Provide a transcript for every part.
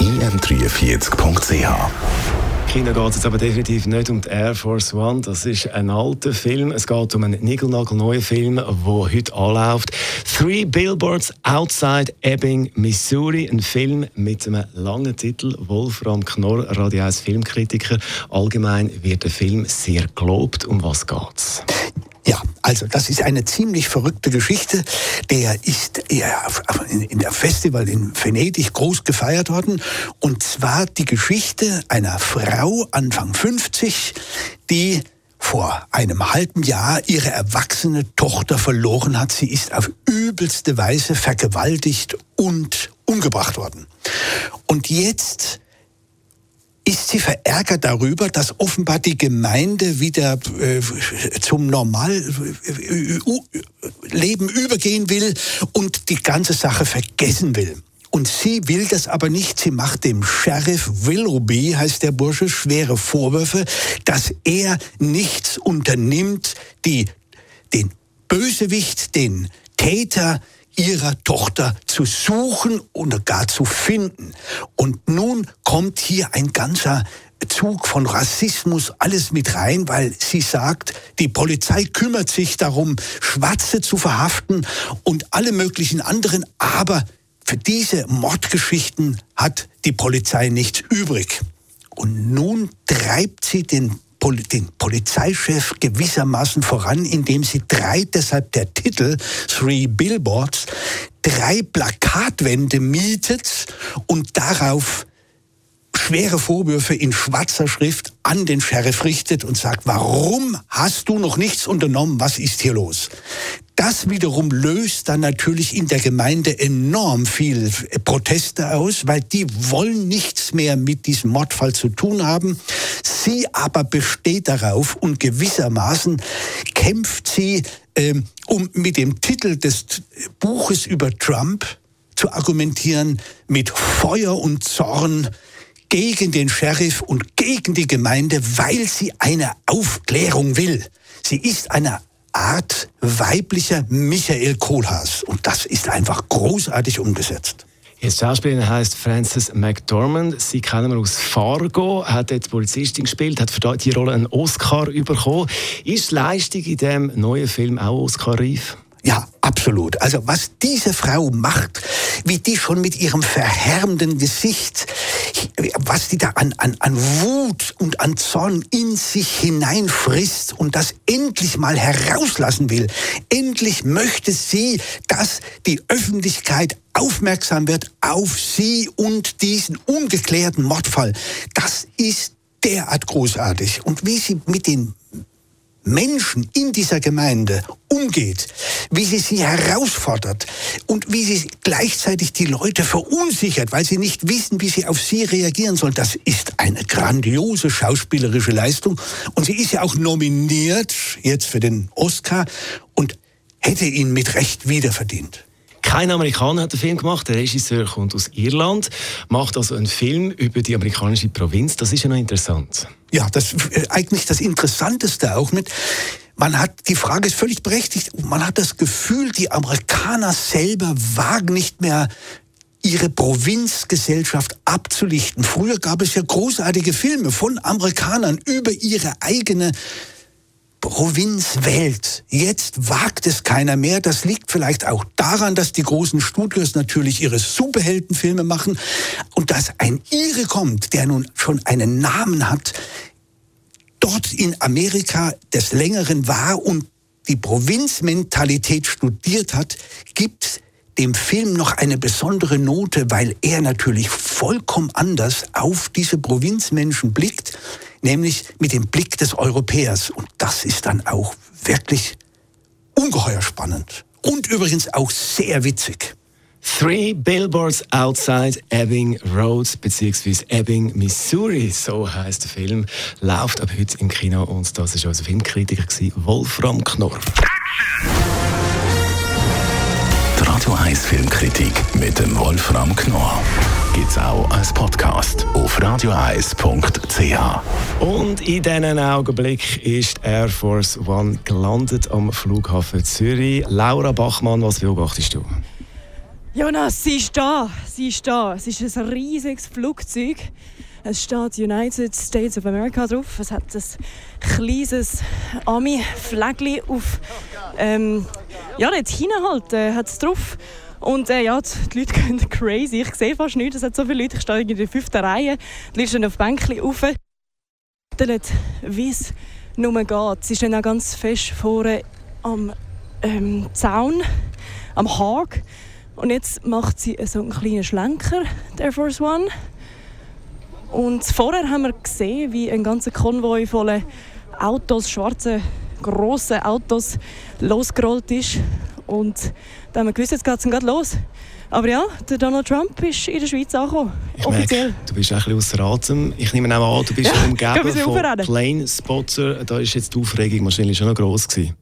im43.ch China geht es jetzt aber definitiv nicht um die Air Force One. Das ist ein alter Film. Es geht um einen niegelnagelneuen Film, der heute anläuft. Three Billboards Outside Ebbing, Missouri. Ein Film mit einem langen Titel. Wolfram Knorr, Radio 1 Filmkritiker. Allgemein wird der Film sehr gelobt. Um was geht's? Ja, also das ist eine ziemlich verrückte Geschichte. Der ist in der Festival in Venedig groß gefeiert worden. Und zwar die Geschichte einer Frau Anfang 50, die vor einem halben Jahr ihre erwachsene Tochter verloren hat. Sie ist auf übelste Weise vergewaltigt und umgebracht worden. Und jetzt ist sie verärgert darüber, dass offenbar die Gemeinde wieder äh, zum Normalleben übergehen will und die ganze Sache vergessen will. Und sie will das aber nicht. Sie macht dem Sheriff Willoughby, heißt der Bursche, schwere Vorwürfe, dass er nichts unternimmt, die, den Bösewicht, den Täter ihrer Tochter zu suchen oder gar zu finden. Und nun kommt hier ein ganzer Zug von Rassismus alles mit rein, weil sie sagt, die Polizei kümmert sich darum, Schwarze zu verhaften und alle möglichen anderen, aber für diese Mordgeschichten hat die Polizei nichts übrig. Und nun treibt sie den den Polizeichef gewissermaßen voran, indem sie drei, deshalb der Titel Three Billboards, drei Plakatwände mietet und darauf schwere Vorwürfe in schwarzer Schrift an den Sheriff richtet und sagt, warum hast du noch nichts unternommen? Was ist hier los? Das wiederum löst dann natürlich in der Gemeinde enorm viel Proteste aus, weil die wollen nichts mehr mit diesem Mordfall zu tun haben. Sie aber besteht darauf und gewissermaßen kämpft sie, äh, um mit dem Titel des Buches über Trump zu argumentieren, mit Feuer und Zorn gegen den Sheriff und gegen die Gemeinde, weil sie eine Aufklärung will. Sie ist eine Art weiblicher Michael Kohlhaas. Und das ist einfach großartig umgesetzt. Die Schauspielerin heißt Frances McDormand. Sie kennen wir aus Fargo, hat jetzt Polizistin gespielt, hat für die Rolle einen Oscar bekommen. Ist die Leistung in diesem neuen Film auch Oscar-reif? Ja, absolut. Also was diese Frau macht, wie die schon mit ihrem verhärmenden Gesicht, was die da an, an, an Wut und an Zorn in sich hineinfrisst und das endlich mal herauslassen will. Endlich möchte sie, dass die Öffentlichkeit aufmerksam wird auf sie und diesen ungeklärten Mordfall. Das ist derart großartig. Und wie sie mit den Menschen in dieser Gemeinde umgeht, wie sie sie herausfordert und wie sie gleichzeitig die Leute verunsichert, weil sie nicht wissen, wie sie auf sie reagieren sollen. Das ist eine grandiose schauspielerische Leistung. Und sie ist ja auch nominiert jetzt für den Oscar und hätte ihn mit Recht wiederverdient. Kein Amerikaner hat den Film gemacht. Der Regisseur kommt aus Irland, macht also einen Film über die amerikanische Provinz. Das ist ja noch interessant. Ja, das ist äh, eigentlich das Interessanteste auch mit. Man hat, die Frage ist völlig berechtigt. Man hat das Gefühl, die Amerikaner selber wagen nicht mehr ihre Provinzgesellschaft abzulichten. Früher gab es ja großartige Filme von Amerikanern über ihre eigene Provinzwelt. Jetzt wagt es keiner mehr. Das liegt vielleicht auch daran, dass die großen Studios natürlich ihre Superheldenfilme machen und dass ein Ire kommt, der nun schon einen Namen hat, dort in Amerika des Längeren war und die Provinzmentalität studiert hat, gibt dem Film noch eine besondere Note, weil er natürlich vollkommen anders auf diese Provinzmenschen blickt nämlich mit dem Blick des Europäers. Und das ist dann auch wirklich ungeheuer spannend und übrigens auch sehr witzig. Three Billboards Outside Ebbing Road, beziehungsweise Ebbing, Missouri, so heißt der Film, läuft ab heute im Kino und das war unser Filmkritiker, Wolfram Knorr. Die Radio 1 Filmkritik mit dem Wolfram Knorr gibt es auch als Podcast auf radioeis.ch. Und in diesem Augenblick ist Air Force One gelandet am Flughafen Zürich. Laura Bachmann, was beobachtest du? Jonas, sie ist da. Sie ist da. Es ist ein riesiges Flugzeug. Es steht United States of America drauf. Es hat ein kleines Ami-Flägchen auf. Ähm, ja, dort hinten halt äh, hat es drauf. Und äh, ja, die Leute gehen crazy. Ich sehe fast nichts. Es hat so viele Leute. Ich stehe in der fünften Reihe. Die Leute stehen auf Bänkchen rauf. Wie es nur geht. Sie stehen auch ganz fest vorne am ähm, Zaun, am Haag. Und jetzt macht sie so einen kleinen Schlenker, der Air Force One. Und vorher haben wir gesehen, wie ein ganzer Konvoi voller Autos, schwarze, grosse Autos, losgerollt ist. Und dann haben wir gewusst, jetzt geht es gerade los. Aber ja, der Donald Trump ist in der Schweiz angekommen. Ich offiziell. Merke, du bist ein bisschen außer Atem. Ich nehme auch an, du bist ja, umgeben von Plane Spotter. Da war jetzt die Aufregung wahrscheinlich schon noch gross gewesen.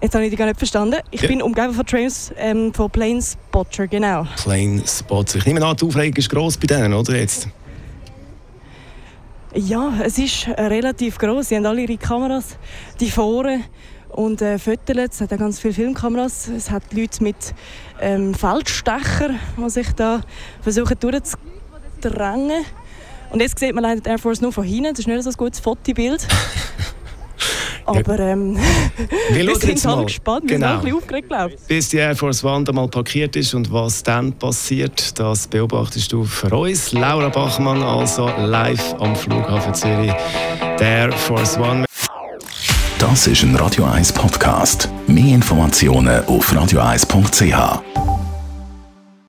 Jetzt habe ich dich gar nicht verstanden. Ich ja. bin umgeben von Trains, ähm, von Plane Spotter, genau. Plane Spotter. Ich nehme an, die Aufregung ist gross bei denen, oder jetzt? Ja, es ist relativ gross. Sie haben alle ihre Kameras, die vorne und äh, Fotos. Es hat auch ganz viele Filmkameras. Es hat Leute mit ähm, Feldstecher, die sich da versuchen durchzudrängen. Und jetzt sieht man leider die Air Force nur von hinten. Das ist nicht so ein gutes Fotobild. Aber ähm, wir, wir sind alle gespannt, wir genau. sind ein bisschen aufgeregt, glaube ich. Bis die Air Force One mal parkiert ist und was dann passiert, das beobachtest du für uns. Laura Bachmann, also live am Flughafen Zürich. Der Air Force One. Das ist ein Radio 1 Podcast. Mehr Informationen auf radio1.ch.